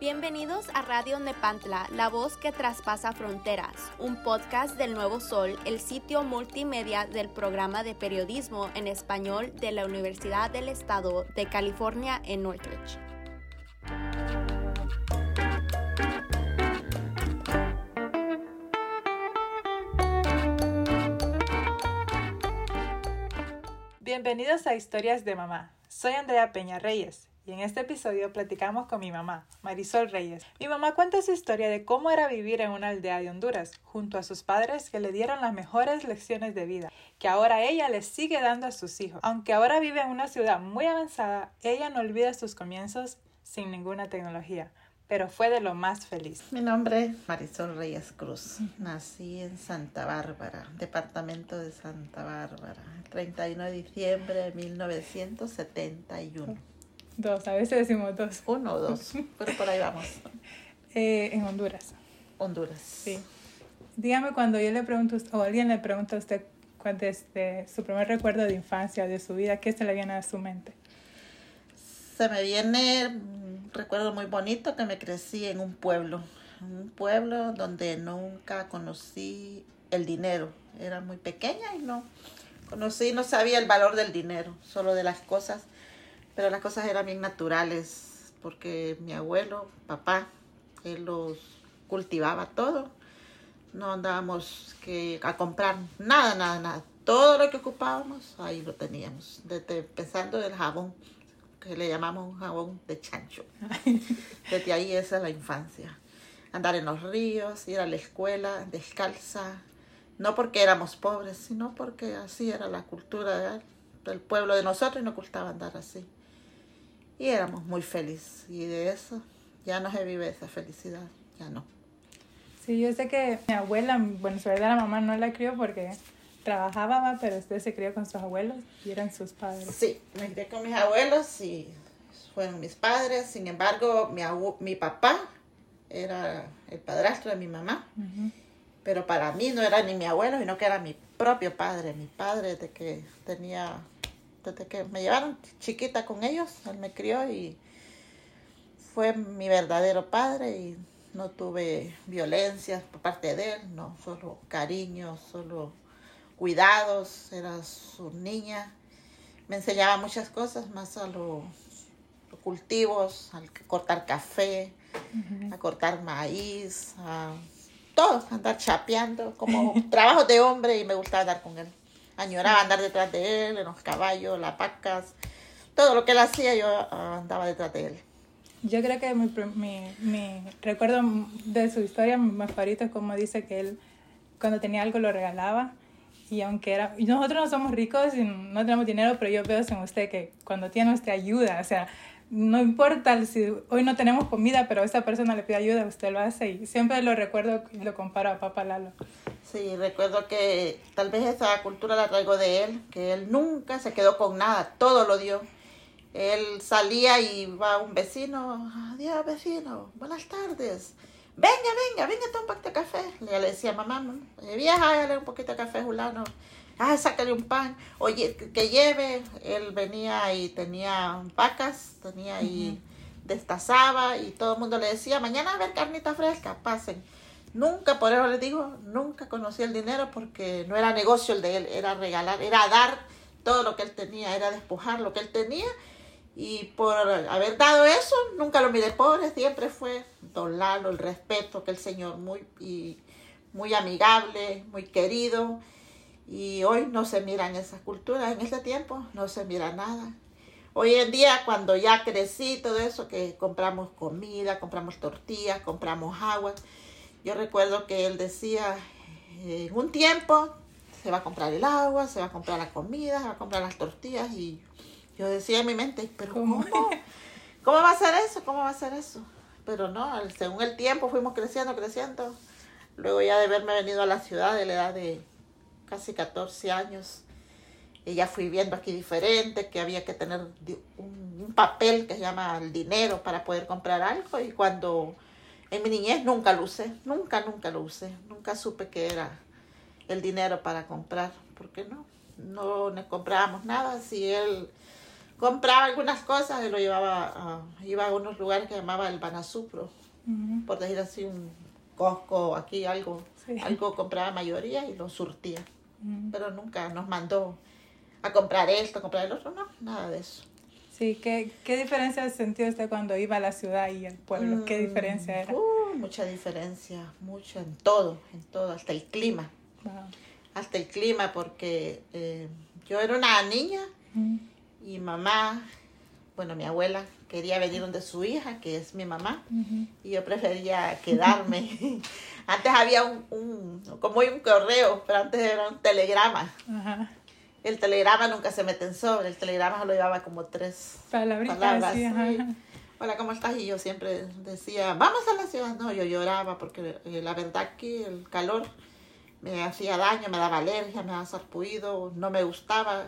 Bienvenidos a Radio Nepantla, la voz que traspasa fronteras, un podcast del Nuevo Sol, el sitio multimedia del programa de periodismo en español de la Universidad del Estado de California en Northridge. Bienvenidos a Historias de Mamá. Soy Andrea Peña Reyes y en este episodio platicamos con mi mamá, Marisol Reyes. Mi mamá cuenta su historia de cómo era vivir en una aldea de Honduras, junto a sus padres que le dieron las mejores lecciones de vida, que ahora ella les sigue dando a sus hijos. Aunque ahora vive en una ciudad muy avanzada, ella no olvida sus comienzos sin ninguna tecnología pero fue de lo más feliz. Mi nombre es Marisol Reyes Cruz. Nací en Santa Bárbara, departamento de Santa Bárbara, el 31 de diciembre de 1971. Dos, a veces decimos dos. Uno o dos, pero por ahí vamos. Eh, en Honduras. Honduras. Sí. Dígame cuando yo le pregunto, o alguien le pregunta a usted cuál es su primer recuerdo de infancia, de su vida, ¿qué se le viene a su mente? Se me viene recuerdo muy bonito que me crecí en un pueblo, un pueblo donde nunca conocí el dinero. Era muy pequeña y no conocí, no sabía el valor del dinero, solo de las cosas pero las cosas eran bien naturales, porque mi abuelo, papá, él los cultivaba todo. No andábamos que a comprar nada, nada, nada. Todo lo que ocupábamos, ahí lo teníamos. Desde empezando del jabón, que le llamamos un jabón de chancho. Desde ahí esa es la infancia. Andar en los ríos, ir a la escuela descalza. No porque éramos pobres, sino porque así era la cultura del pueblo de nosotros y nos gustaba andar así. Y éramos muy felices. Y de eso ya no se vive esa felicidad, ya no. Sí, yo sé que mi abuela, bueno, su verdad la mamá no la crió porque trabajaba, pero usted se crió con sus abuelos y eran sus padres. Sí, me crié con mis abuelos y fueron mis padres. Sin embargo, mi, mi papá era el padrastro de mi mamá. Pero para mí no era ni mi abuelo, sino que era mi propio padre. Mi padre de que tenía desde que me llevaron chiquita con ellos, él me crió y fue mi verdadero padre y no tuve violencia por parte de él, no, solo cariño, solo cuidados, era su niña. Me enseñaba muchas cosas, más a los cultivos, a cortar café, a cortar maíz, a todo, andar chapeando, como trabajo de hombre y me gustaba andar con él añoraba andar detrás de él, en los caballos, las vacas, todo lo que él hacía yo ah, andaba detrás de él. Yo creo que mi, mi, mi recuerdo de su historia más favorito es como dice que él cuando tenía algo lo regalaba y aunque era nosotros no somos ricos y no tenemos dinero pero yo veo en usted que cuando tiene usted ayuda o sea no importa si hoy no tenemos comida, pero esa persona le pide ayuda, usted lo hace y siempre lo recuerdo y lo comparo a Papá Lalo. Sí, recuerdo que tal vez esa cultura la traigo de él, que él nunca se quedó con nada, todo lo dio. Él salía y va a un vecino, adiós vecino, buenas tardes. Venga, venga, venga, toma un poquito de café. Le decía, mamá, vieja, dale un poquito de café, Julano ah, sácale un pan, oye, que lleve, él venía y tenía vacas, tenía y destazaba y todo el mundo le decía, mañana a ver carnita fresca, pasen. Nunca, por eso les digo, nunca conocí el dinero porque no era negocio el de él, era regalar, era dar todo lo que él tenía, era despojar lo que él tenía. Y por haber dado eso, nunca lo miré pobre, siempre fue don Lalo, el respeto que el Señor, muy, y, muy amigable, muy querido y hoy no se miran esas culturas, en ese tiempo no se mira nada. Hoy en día, cuando ya crecí, todo eso, que compramos comida, compramos tortillas, compramos agua, yo recuerdo que él decía, en un tiempo se va a comprar el agua, se va a comprar la comida, se va a comprar las tortillas, y yo decía en mi mente, pero ¿cómo? ¿Cómo va a ser eso? ¿Cómo va a ser eso? Pero no, según el tiempo fuimos creciendo, creciendo. Luego ya de haberme venido a la ciudad de la edad de casi 14 años, y ya fui viendo aquí diferente, que había que tener un, papel que se llama el dinero para poder comprar algo. Y cuando en mi niñez nunca lo usé, nunca, nunca lo usé, nunca supe que era el dinero para comprar, porque no, no le comprábamos nada. Si él compraba algunas cosas y lo llevaba a, iba a unos lugares que llamaba el Banasupro, por decir así, un Costco, aquí algo, Sí. algo compraba mayoría y lo surtía. Ujú. Pero nunca nos mandó a comprar esto, a comprar el otro, no, nada de eso. Sí, ¿qué, ¿qué diferencia sentió usted cuando iba a la ciudad y al pueblo? ¿Qué Mm, diferencia era? uh, mucha diferencia, mucho en todo, en todo, hasta el clima, Wow. hasta el clima, porque eh, yo era una niña. Y mamá, bueno, mi abuela quería venir donde su hija, que es mi mamá, y yo prefería quedarme. antes había un, un, como un correo, pero antes era un telegrama. El telegrama nunca se mete en sobre, el telegrama solo llevaba como tres Palabritas, palabras. sí, ajá. sí. Hola, ¿cómo estás? Y yo siempre decía, vamos a la ciudad. No, yo lloraba porque eh, la verdad que el calor me hacía daño, me daba alergia, me daba sarpullido, no me gustaba.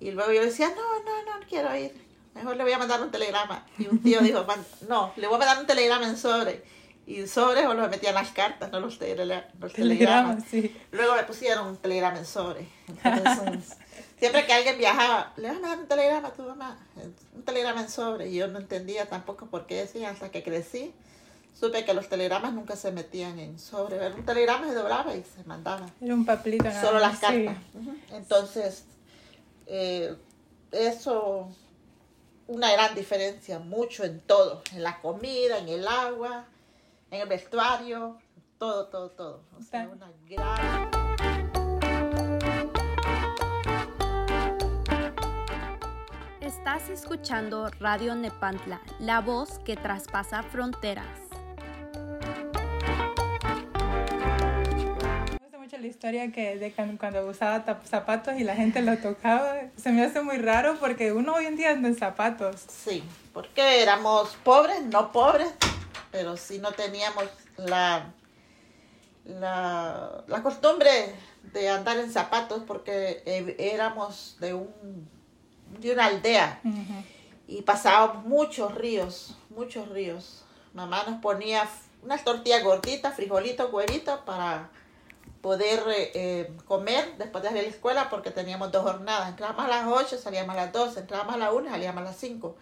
Y luego yo decía, no, no, no quiero ir. Mejor le voy a mandar un telegrama. Y un tío dijo, "Man- no, le voy a mandar un telegrama en sobre. Y en sobre solo me metían las cartas, no los, los telegramas. Sí. Luego me pusieron un telegrama en sobre. Entonces, siempre que alguien viajaba, le vas a mandar un telegrama a tu mamá, un telegrama en sobre. Y yo no entendía tampoco por qué decía hasta que crecí. Supe que los telegramas nunca se metían en sobre. Era un telegrama se doblaba y se mandaba. Era un papelito nada Solo las cartas. sí. Entonces, eh, eso, una gran diferencia, mucho en todo, en la comida, en el agua, en el vestuario, todo, todo, todo. O sea, una gran... Estás escuchando Radio Nepantla, la voz que traspasa fronteras. La historia que de cuando, usaba zapatos y la gente lo tocaba. Se me hace muy raro porque uno hoy en día anda en zapatos. Sí, porque éramos pobres, no pobres, pero sí no teníamos la, la, la costumbre de andar en zapatos porque eh, éramos de, un, de una aldea y pasábamos muchos ríos, muchos ríos. Mamá nos ponía unas tortillas gorditas, frijolitos, huevitos para poder eh, eh, comer después de ir a la escuela porque teníamos dos jornadas. Entrábamos a las 8, salíamos a las 12, entrábamos a las 1, salíamos a las 5.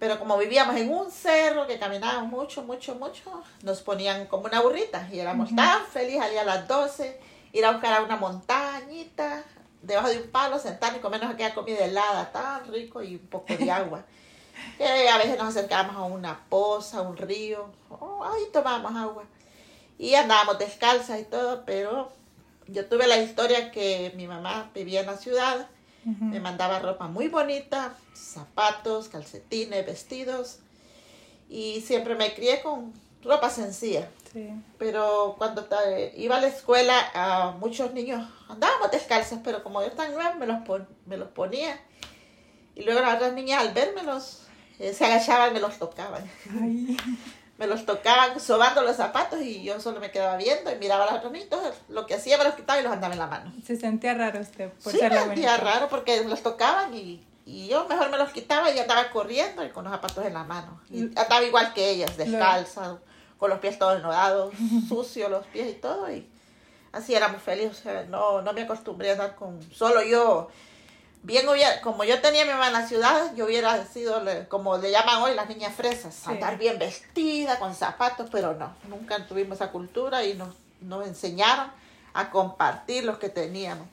Pero como vivíamos en un cerro que caminábamos mucho, mucho, mucho, nos ponían como una burrita y éramos tan felices, salía a las 12, ir a buscar a una montañita, debajo de un palo, sentarnos y comernos aquella comida helada, tan rico y un poco de agua. Que a veces nos acercábamos a una poza, a un río, oh, ahí tomábamos agua. Y andábamos descalzas y todo, pero yo tuve la historia que mi mamá vivía en la ciudad, me mandaba ropa muy bonita, zapatos, calcetines, vestidos, y siempre me crié con ropa sencilla. Sí. Pero cuando iba a la escuela, a muchos niños andábamos descalzos, pero como yo tan nueva, me los, pon- me los ponía. Y luego las otras niñas al vérmelos, eh, se agachaban y me los tocaban. Ay, Me los tocaban sobando los zapatos y yo solo me quedaba viendo y miraba a niños. Entonces, lo que hacía me los quitaba y los andaba en la mano. se sentía raro usted por sí, ser me la sentía bonita. raro porque los tocaban y, y yo mejor me los quitaba y andaba corriendo y con los zapatos en la mano. Y andaba igual que ellas, descalza, con los pies todos enlodados, sucios los pies y todo. Y así éramos felices. O sea, no, no me acostumbré a andar con solo yo. Bien hubiera, como yo tenía mi mamá en la ciudad, yo hubiera sido, como le llaman hoy, las niñas fresas, Sí. andar bien vestida, con zapatos, pero no, nunca tuvimos esa cultura y nos, nos enseñaron a compartir los que teníamos.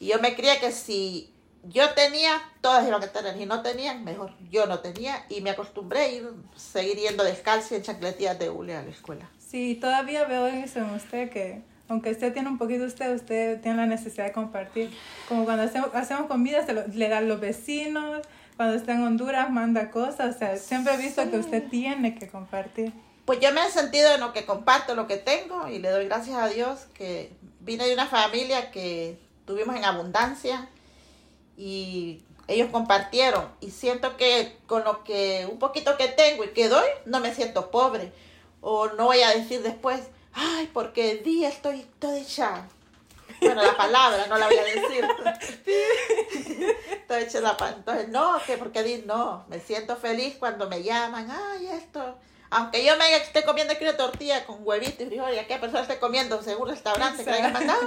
Y yo me creía que si yo tenía, todas iban a tener, y no tenían, mejor. Yo no tenía y me acostumbré a ir, seguir yendo descalza y en chancletillas de hule a la escuela. Sí, todavía veo eso en usted que aunque usted tiene un poquito usted, usted tiene la necesidad de compartir. Como cuando hacemos, hacemos comida, se lo- le dan los vecinos, cuando está en Honduras manda cosas, o sea, siempre he visto que usted tiene que compartir. Pues yo me he sentido en lo que comparto, lo que tengo y le doy gracias a Dios que vine de una familia que tuvimos en abundancia y ellos compartieron. Y siento que con lo que un poquito que tengo y que doy no me siento pobre. O no voy a decir después, ay, porque di estoy toda hecha. Bueno, la palabra no la voy a decir. Estoy hecha la pa- Entonces, no, que porque di no. Me siento feliz cuando me llaman, ay, esto. Aunque yo me esté comiendo aquí una tortilla con huevito y frijol y aquella persona esté comiendo según un restaurante que le hayan mandado,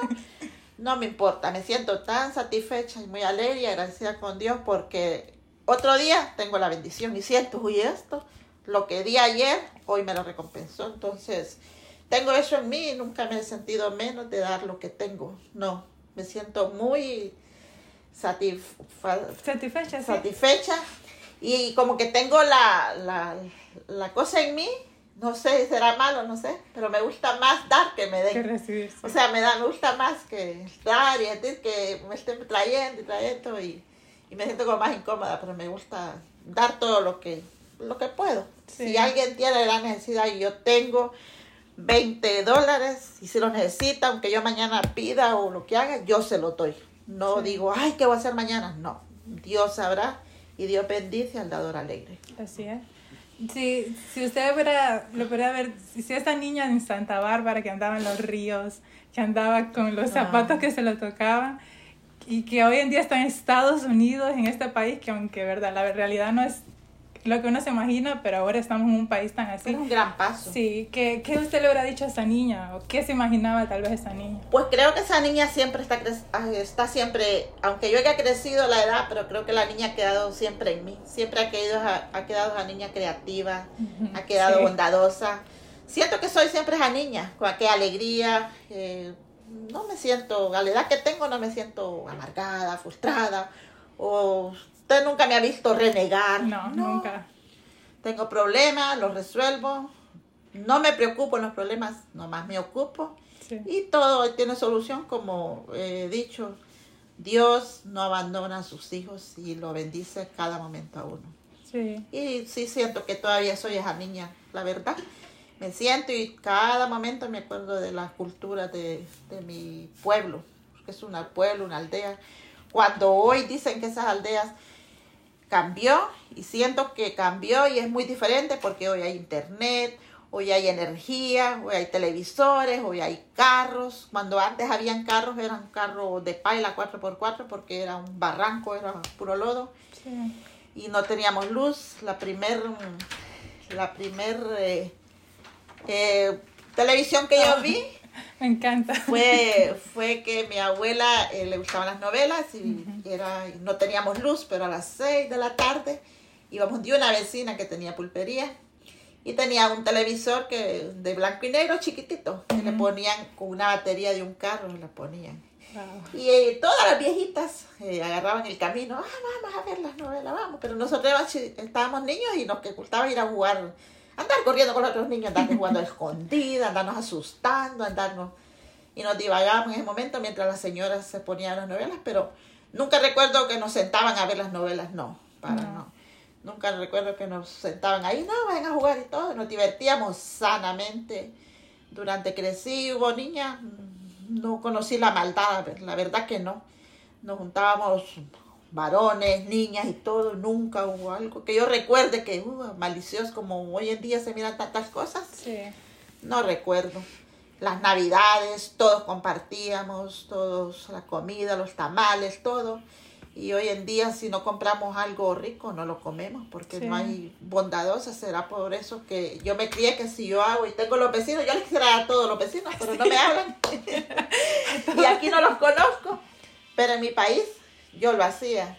no me importa. Me siento tan satisfecha y muy alegre y agradecida con Dios porque otro día tengo la bendición y siento, uy, esto, lo que di ayer, hoy me lo recompensó. Entonces, tengo eso en mí y nunca me he sentido menos de dar lo que tengo. No, me siento muy satisfa- Satisfecha, sí. satisfecha y como que tengo la, la, la cosa en mí, no sé si será malo, no sé, pero me gusta más dar que me que den. recibir. sí. O sea, me, da, me gusta más que dar y decir que me estén trayendo y trayendo y, y me siento como más incómoda, pero me gusta dar todo lo que, lo que puedo. Sí. Si alguien tiene la necesidad y yo tengo 20 dólares y si lo necesita, aunque yo mañana pida o lo que haga, yo se lo doy. No Sí. digo, ay, ¿qué voy a hacer mañana? No, Dios sabrá y Dios bendice al dador alegre. Así es. Si, si usted fuera, lo pudiera ver, si esa niña en Santa Bárbara que andaba en los ríos, que andaba con los zapatos Ah. que se lo tocaban, y que hoy en día está en Estados Unidos, en este país, que aunque verdad, la realidad no es lo que uno se imagina, pero ahora estamos en un país tan así. Es un gran paso. Sí, ¿qué, ¿qué usted le hubiera dicho a esa niña? ¿O qué se imaginaba tal vez esa niña? Pues creo que esa niña siempre está, cre- ah, está siempre, aunque yo haya crecido la edad, pero creo que la niña ha quedado siempre en mí. Siempre ha quedado, ha quedado esa niña creativa, ha quedado Sí. bondadosa. Siento que soy siempre esa niña, con aquella alegría. eh, no me siento, a la edad que tengo, no me siento amargada, frustrada. O usted nunca me ha visto renegar. No, nunca. Tengo problemas, los resuelvo. No me preocupo en los problemas, nomás me ocupo. Sí. Y todo tiene solución, como he dicho. Dios no abandona a sus hijos y lo bendice cada momento a uno. Sí. Y sí siento que todavía soy esa niña, la verdad. Me siento y cada momento me acuerdo de las culturas de, de mi pueblo, que es un pueblo, una aldea. Cuando hoy dicen que esas aldeas cambió y siento que cambió y es muy diferente porque hoy hay internet, hoy hay energía, hoy hay televisores, hoy hay carros. Cuando antes habían carros eran carros de paila 4x4 porque era un barranco, era puro lodo Sí. y no teníamos luz. La primer, la primer eh, eh, televisión que yo vi Me encanta. fue, fue que mi abuela eh, le gustaban las novelas y era, no teníamos luz, pero a las 6 de la tarde íbamos de una vecina que tenía pulpería y tenía un televisor que de blanco y negro chiquitito que le ponían con una batería de un carro, le ponían. Wow. Y eh, todas las viejitas eh, agarraban el camino, ah, vamos a ver las novelas, vamos. Pero nosotros estábamos niños y nos que gustaba ir a jugar, andar corriendo con los otros niños, andar jugando a escondida, andarnos asustando, andarnos. Y nos divagábamos en ese momento mientras las señoras se ponían las novelas, pero nunca recuerdo que nos sentaban a ver las novelas, no, para No. no. Nunca recuerdo que nos sentaban ahí, no, vayan a jugar y todo. Nos divertíamos sanamente. Durante crecí, hubo niñas, mm, no conocí la maldad, la verdad que no. Nos juntábamos varones, niñas y todo, nunca hubo algo que yo recuerde que uh, malicioso como hoy en día se miran tantas cosas. Sí. No recuerdo. Las navidades, todos compartíamos, todos la comida, los tamales, todo. Y hoy en día si no compramos algo rico no lo comemos porque Sí. no hay bondadosa. Será por eso que yo me crié que si yo hago y tengo los vecinos, yo les quisiera dar a todos los vecinos, pero no me hablan. y aquí no los conozco. Pero en mi país yo lo hacía.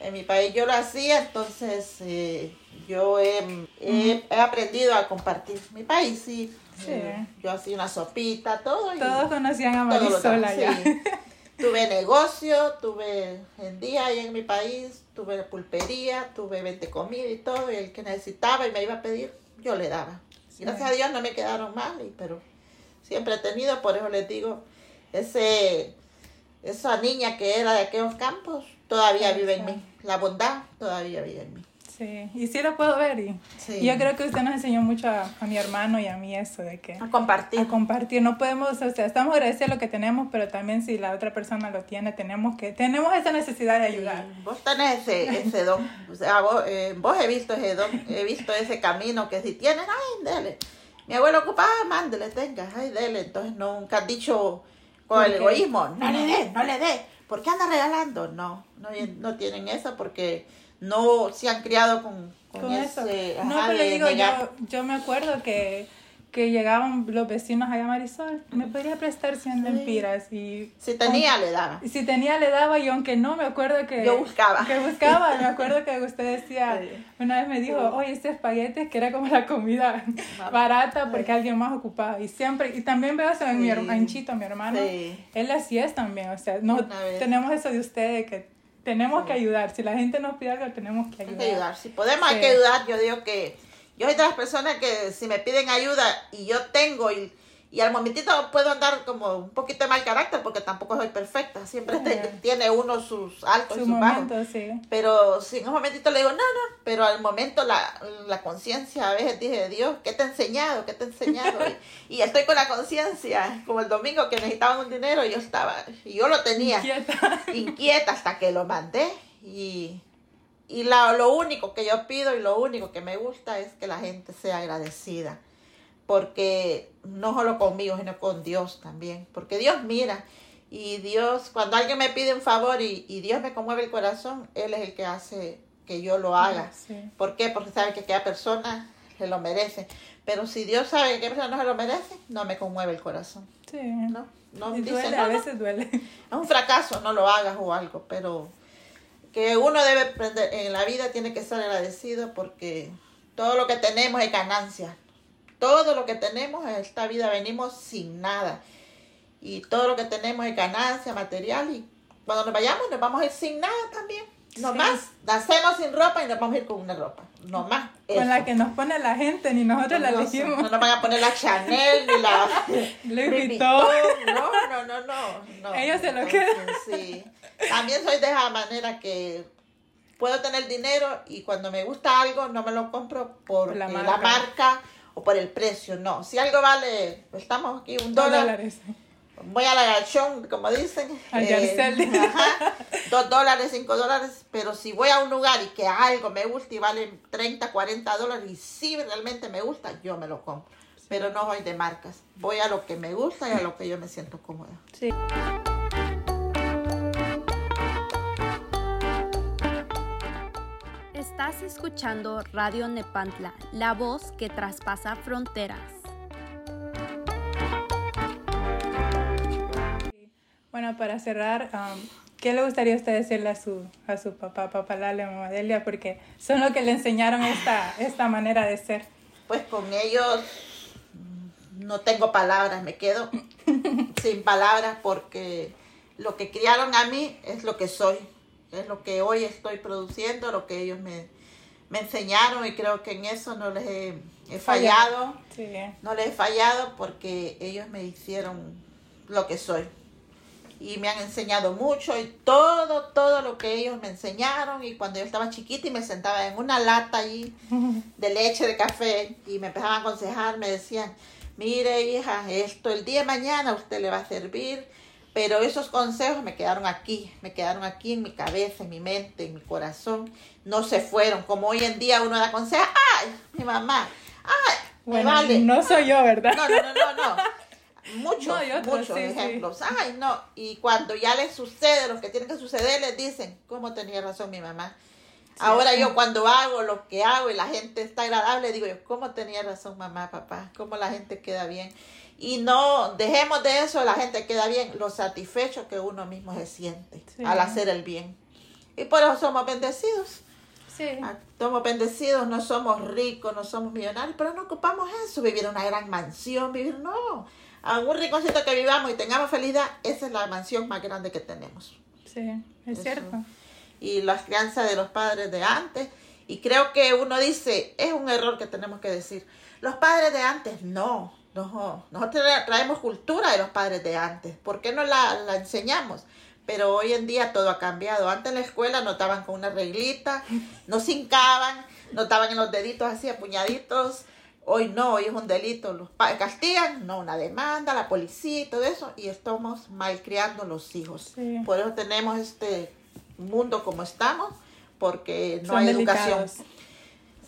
En mi país yo lo hacía, entonces eh, yo he, he- he aprendido a compartir. Mi país sí. Sí. Eh, yo hacía una sopita, todo. y Todos conocían a todo lo Marisol daba, allá. sí. Tuve negocio, tuve en día ahí en mi país, tuve pulpería, tuve 20 comida y todo, y el que necesitaba y me iba a pedir, yo le daba. Sí. Gracias a Dios no me quedaron mal, pero siempre he tenido, por eso les digo, ese, esa niña que era de aquellos campos, todavía vive en mí. La bondad todavía vive en mí. Sí, y sí lo puedo ver. Y Sí. y yo creo que usted nos enseñó mucho a, a mi hermano y a mí eso de que A compartir. a compartir. No podemos, o sea, estamos agradecidos de lo que tenemos, pero también si la otra persona lo tiene, tenemos que, tenemos esa necesidad de ayudar. Sí, Vos tenés ese, ese don. O sea, vos, eh, vos he visto ese don, he visto ese camino que si tienes, ay, dele. Mi abuelo ocupaba, mándele, tenga, ay, dele. Entonces nunca has dicho el egoísmo, no le dé, no le dé. ¿Por qué anda regalando? No, no, no tienen eso porque no se han criado con, con, Con eso. No, pero le digo, yo, yo me acuerdo que, que llegaban los vecinos allá a Marisol, me podría prestar 100 lempiras y... Si tenía, le daba. Si tenía, le daba y aunque no, me acuerdo que... Yo buscaba. Que buscaba, me acuerdo que usted decía, una vez me dijo, oye, este espaguete que era como la comida barata porque alguien más ocupaba y siempre, y también veo eso en mi Sí. hermano, en Chito, mi hermano, Sí. él así es también, o sea, no tenemos eso de ustedes que tenemos que ayudar, si la gente nos pide algo tenemos que Hay ayudar. que ayudar. Si podemos, hay que ayudar. Yo digo que yo soy de las personas que si me piden ayuda y yo tengo y, y al momentito puedo andar como un poquito de mal carácter porque tampoco soy perfecta. Siempre te- tiene uno sus altos Su y sus bajos. sí. Pero si en un momentito le digo, no, no, pero al momento la, la conciencia a veces dije, Dios, ¿qué te he enseñado? ¿Qué te he enseñado? Y, y estoy con la conciencia, como el domingo que necesitaban un dinero, yo estaba, y yo lo tenía Quieta. inquieta hasta que lo mandé y, y la- lo único que yo pido y lo único que me gusta es que la gente sea agradecida porque no solo conmigo sino con Dios también porque Dios mira y Dios cuando alguien me pide un favor y, y Dios me conmueve el corazón Él es el que hace que yo lo haga Sí. ¿por qué? porque sabe que aquella persona se lo merece pero si Dios sabe que aquella persona no se lo merece no me conmueve el corazón Sí. no, no dice duele, no, a no, veces duele. es un fracaso, no lo hagas o algo, pero que uno debe aprender en la vida tiene que estar agradecido porque todo lo que tenemos es ganancia. Todo lo que tenemos en esta vida venimos sin nada. Y todo lo que tenemos es ganancia material y cuando nos vayamos nos vamos a ir sin nada también. No Sí. más, nacemos sin ropa y nos vamos a ir con una ropa. No más. Con la que nos pone la gente, ni nosotros la elegimos. No nos van a poner la Chanel ni la Louis Vuitton. No, no, no, no. no. Ellos se lo quedan. Sí. También soy de esa manera que puedo tener dinero y cuando me gusta algo no me lo compro por La la marca. marca. o por el precio. No. Si algo vale, estamos aquí, un dólar. dólares. Voy a la galchón, como dicen. eh, Al Yarcel. ajá, dos dólares, cinco dólares. Pero si voy a un lugar y que algo me gusta y vale 30, 40 dólares y si realmente me gusta, yo me lo compro. Pero no voy de marcas. Voy a lo que me gusta y a lo que yo me siento cómoda. Sí. Estás escuchando Radio Nepantla, la voz que traspasa fronteras. Para cerrar, um, ¿qué le gustaría a usted decirle a su, a su papá, papá Lale, mamá Delia? Porque son los que le enseñaron esta, esta manera de ser. Pues con ellos no tengo palabras, me quedo sin palabras porque lo que criaron a mí es lo que soy, es lo que hoy estoy produciendo, lo que ellos me, me enseñaron y creo que en eso no les he, he fallado, Sí. no les he fallado porque ellos me hicieron lo que soy y me han enseñado mucho y todo, todo lo que ellos me enseñaron y cuando yo estaba chiquita y me sentaba en una lata allí de leche, de café, y me empezaban a aconsejar, me decían, mire hija, esto el día de mañana a usted le va a servir, pero esos consejos me quedaron aquí, me quedaron aquí en mi cabeza, en mi mente, en mi corazón, no se fueron, como hoy en día uno da consejos, ay, mi mamá, ay, me Bueno, vale. no soy yo, ¿verdad? No, no, no, no, no. Muchos, No, y otros, muchos sí, sí. ejemplos. Ay, no. Y cuando ya les sucede lo que tiene que suceder, les dicen, ¿cómo tenía razón mi mamá? Ahora yo cuando hago lo que hago y la gente está agradable, digo yo, ¿cómo tenía razón mamá, papá? ¿Cómo la gente queda bien? Y no dejemos de eso, la gente queda bien, lo satisfecho que uno mismo se siente al hacer el bien. Y por eso somos bendecidos. Sí. Ah, Somos bendecidos, no somos ricos, no somos millonarios, pero no ocupamos eso, vivir en una gran mansión, vivir, no. A un rinconcito que vivamos y tengamos felicidad, esa es la mansión más grande que tenemos. Sí, es Eso. cierto. Y las crianzas de los padres de antes, y creo que uno dice, es un error que tenemos que decir, los padres de antes, no, no, nosotros tra- traemos cultura de los padres de antes, ¿por qué no la, la enseñamos? Pero hoy en día todo ha cambiado. Antes en la escuela notaban con una reglita, no se hincaban, notaban en los deditos así apuñaditos. Hoy no, hoy es un delito. Los castigan, no, una demanda, la policía y todo eso. Y estamos malcriando los hijos. Sí. Por eso tenemos este mundo como estamos, porque no Son hay delicados. educación.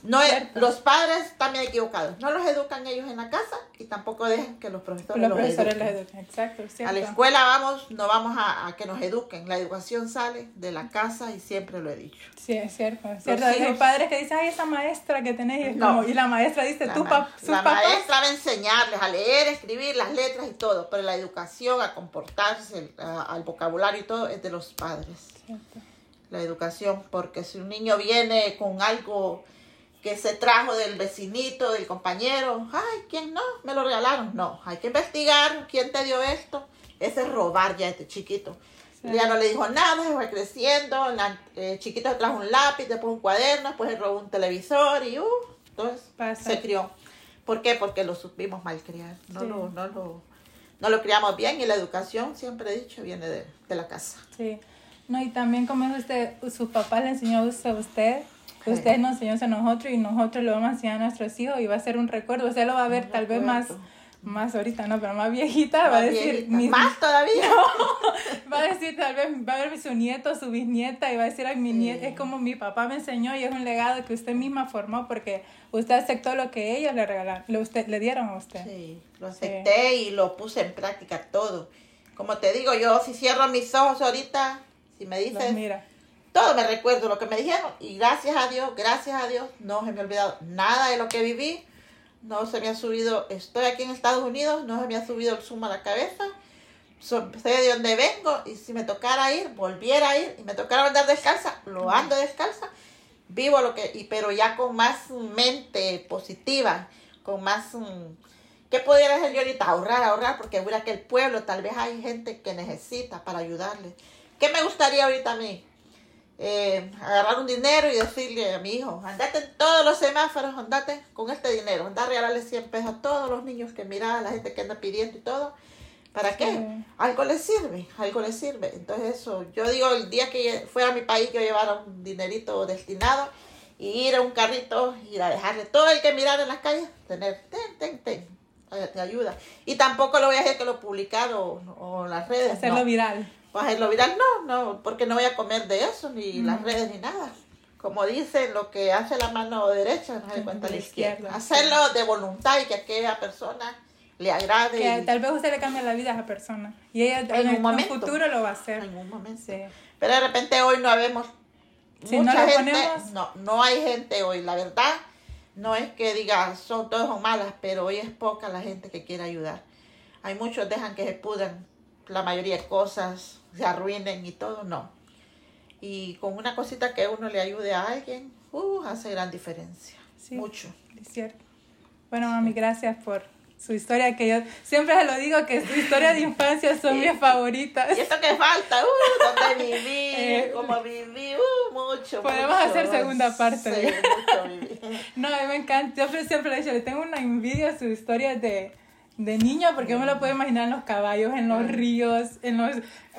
No es, Cierto. los padres también equivocados. No los educan ellos en la casa y tampoco dejan que los profesores Los los, profesores eduquen. exacto, A la escuela vamos, no vamos a, a que nos eduquen. La educación sale de la casa y siempre lo he dicho. Sí, es cierto, es cierto. Los Hay hijos- padres que dicen, ay, esa maestra que tenéis, es No. como- y la maestra dice, La, ma- sus la papás. maestra va a enseñarles a leer, escribir las letras y todo, pero la educación, a comportarse, a- al vocabulario y todo es de los padres. Cierto. La educación, porque si un niño viene con algo que se trajo del vecinito, del compañero, ay, ¿quién no? Me lo regalaron. No, hay que investigar quién te dio esto. Ese es robar ya este chiquito. Sí. Ya no le dijo nada, se fue creciendo, la- eh, chiquito se trajo un lápiz, después un cuaderno, después se robó un televisor y uh, entonces Pasa. se crió. ¿Por qué? Porque lo supimos malcriar. No, Sí. lo, no, lo, no lo criamos bien y la educación, siempre he dicho, viene de, de la casa. Sí. No, y también como es usted, sus papás le enseñó a usted, usted, Sí. nos enseñó a nosotros y nosotros lo vamos a enseñar a nuestros hijos y va a ser un recuerdo. Usted lo va a ver Un tal vez más, recuerdo. más ahorita, no, pero más viejita, va a Más decir, mis- Más todavía. va a decir tal vez, va a ver su nieto, su bisnieta y va a decir, ay, mi Sí. nieta, es como mi papá me enseñó y es un legado que usted misma formó porque usted aceptó lo que ellos le regalaron, le, usted, le dieron a usted. Sí, lo acepté y lo puse en práctica todo. Como te digo, yo si cierro mis ojos ahorita, si me Los dices, mira. Todo me recuerdo lo que me dijeron y gracias a Dios, gracias a Dios, no se me ha olvidado nada de lo que viví. No se me ha subido, estoy aquí en Estados Unidos, no se me ha subido el zumo a la cabeza. So- sé de dónde vengo y si me tocara ir, volviera a ir y me tocara andar descalza, lo ando descalza. Vivo lo que, y, pero ya con más mente positiva, con más... mm, ¿Qué pudiera hacer yo ahorita? Ahorrar, ahorrar, porque mira que el pueblo tal vez hay gente que necesita para ayudarle. ¿Qué me gustaría ahorita a mí? Eh, agarrar un dinero y decirle a mi hijo, andate en todos los semáforos, andate con este dinero, anda a regalarle 100 pesos a todos los niños que mira, a la gente que anda pidiendo y todo. ¿Para qué? Sí. Algo le sirve, algo le sirve. Entonces eso, yo digo, el día que fuera a mi país, yo llevara un dinerito destinado y ir a un carrito, ir a dejarle todo el que mirar en las calles, tener, ten, ten, ten, eh, te ayuda. Y tampoco lo voy a hacer que lo publicar o, o en las redes. Hacerlo no. viral. Para hacerlo viral, no, no, porque no voy a comer de eso, ni Mm. las redes, ni nada. Como dicen, lo que hace la mano derecha no se cuenta la izquierda. izquierda, Hacerlo de voluntad y que a aquella persona le agrade Que y- tal vez usted le cambie la vida a esa persona. Y ella en, un el- en momento. futuro lo va a hacer. en un momento. Sí. Pero de repente hoy no habemos Si no mucha le gente, ponemos- no, no hay gente hoy, la verdad, no es que diga son todos son malas, pero hoy es poca la gente que quiere ayudar. Hay muchos dejan que se pudran la mayoría de cosas, se arruinen y todo, no. Y con una cosita que uno le ayude a alguien, uh, hace gran diferencia. Sí. Mucho. Es cierto. Bueno, mami, gracias por su historia, que yo siempre se lo digo que su historia de infancia son mis favoritas. Y esto que falta, uh, donde viví, Eh, cómo viví, uh, mucho. Podemos mucho. hacer segunda parte. Sí, mucho viví. No, a mí me encanta. Yo siempre- le he dicho, le tengo una envidia a sus historias de, de niño, porque yo me lo puedo imaginar en los caballos, en los ríos, en los,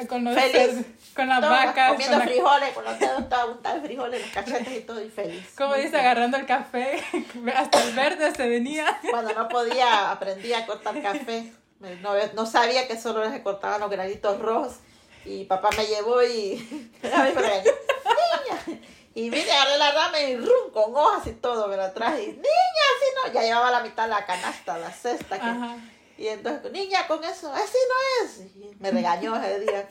con los Feliz. con las Todas vacas. comiendo con la- frijoles, con los dedos todos untados de frijoles, los cachetes y todo, y feliz. como dice, feliz. agarrando el café, hasta el verde se venía. Cuando no podía, aprendí a cortar café. No, no sabía que solo se cortaban los granitos rojos. Y papá me llevó y. Niña. Y vine, agarré la rama y rum, con hojas y todo me la traje. Y, niña, así no. Ya llevaba la mitad de la canasta, la cesta. que-. Y entonces, niña, con eso, así no es. Y me regañó ese día.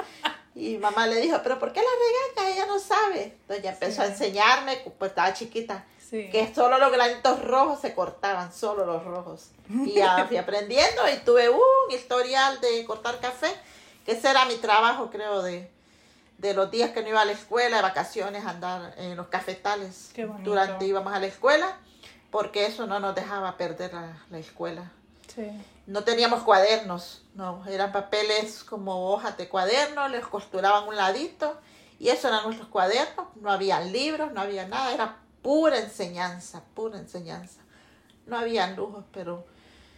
Y mamá le dijo, pero ¿por qué la regaña? Ella no sabe. Entonces ya empezó a enseñarme, pues estaba chiquita, Sí. que solo los granitos rojos se cortaban, solo los rojos. Y ya fui aprendiendo y tuve un historial de cortar café, que ese era mi trabajo, creo, de, de los días que no iba a la escuela, de vacaciones, andar en los cafetales. Durante íbamos a la escuela, porque eso no nos dejaba perder la, la escuela. Sí. No teníamos cuadernos, no, eran papeles como hojas de cuaderno, les costuraban un ladito y eso eran nuestros cuadernos, no había libros, no había nada, era pura enseñanza, pura enseñanza. No había lujos, pero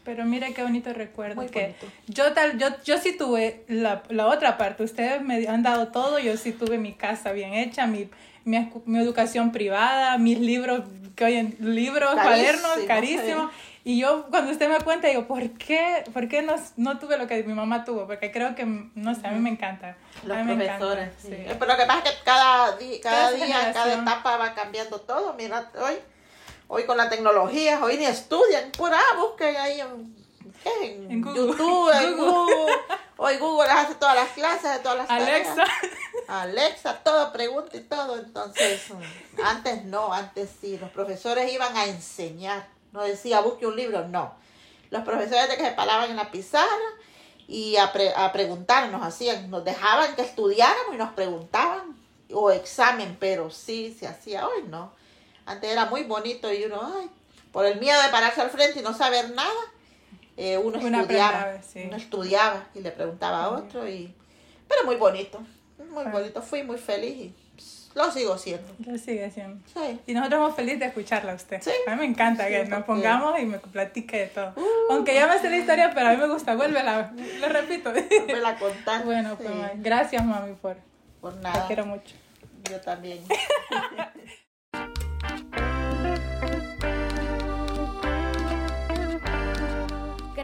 Pero mire qué bonito recuerdo Muy que bonito. yo tal yo yo sí tuve la, la otra parte, ustedes me han dado todo, yo sí tuve mi casa bien hecha, mi mi, mi educación privada, mis libros que hoy en libros, Carísimo, cuadernos carísimos y yo cuando usted me cuenta digo, ¿por qué por qué no, no tuve lo que mi mamá tuvo? Porque creo que no sé, a mí me encanta. los me encanta, profesores. sí. sí. Pero lo que pasa es que cada, cada Cada día, cada etapa va cambiando todo. Mira, hoy Hoy con la tecnología, hoy ni estudian, pura busquen ahí en, ¿qué? en, En Google. YouTube, en Google. Google. Hoy Google hace todas las clases, de todas las Alexa. tareas. Alexa, todo pregunta y todo. Entonces, antes no, antes sí. Los profesores iban a enseñar. No decía busque un libro, no. Los profesores de que se paraban en la pizarra y a, pre- a preguntarnos, hacían, nos dejaban que estudiáramos y nos preguntaban, o examen, pero sí se hacía hoy, no. Antes era muy bonito y uno, ay, por el miedo de pararse al frente y no saber nada, eh, uno Uno estudiaba, sí. uno estudiaba y le preguntaba a otro y, pero muy bonito, muy bonito, fui muy feliz y lo sigo siendo. Lo sigue siendo. Sí. Y nosotros estamos felices de escucharla a usted. Sí. A mí me encanta que nos pongamos y me platique de todo. Uh. Aunque ya me sé la historia, pero a mí me gusta. Vuélvela, lo repito. Vuelve a contar. bueno, pues gracias mami por... por Te nada. quiero mucho. Yo también.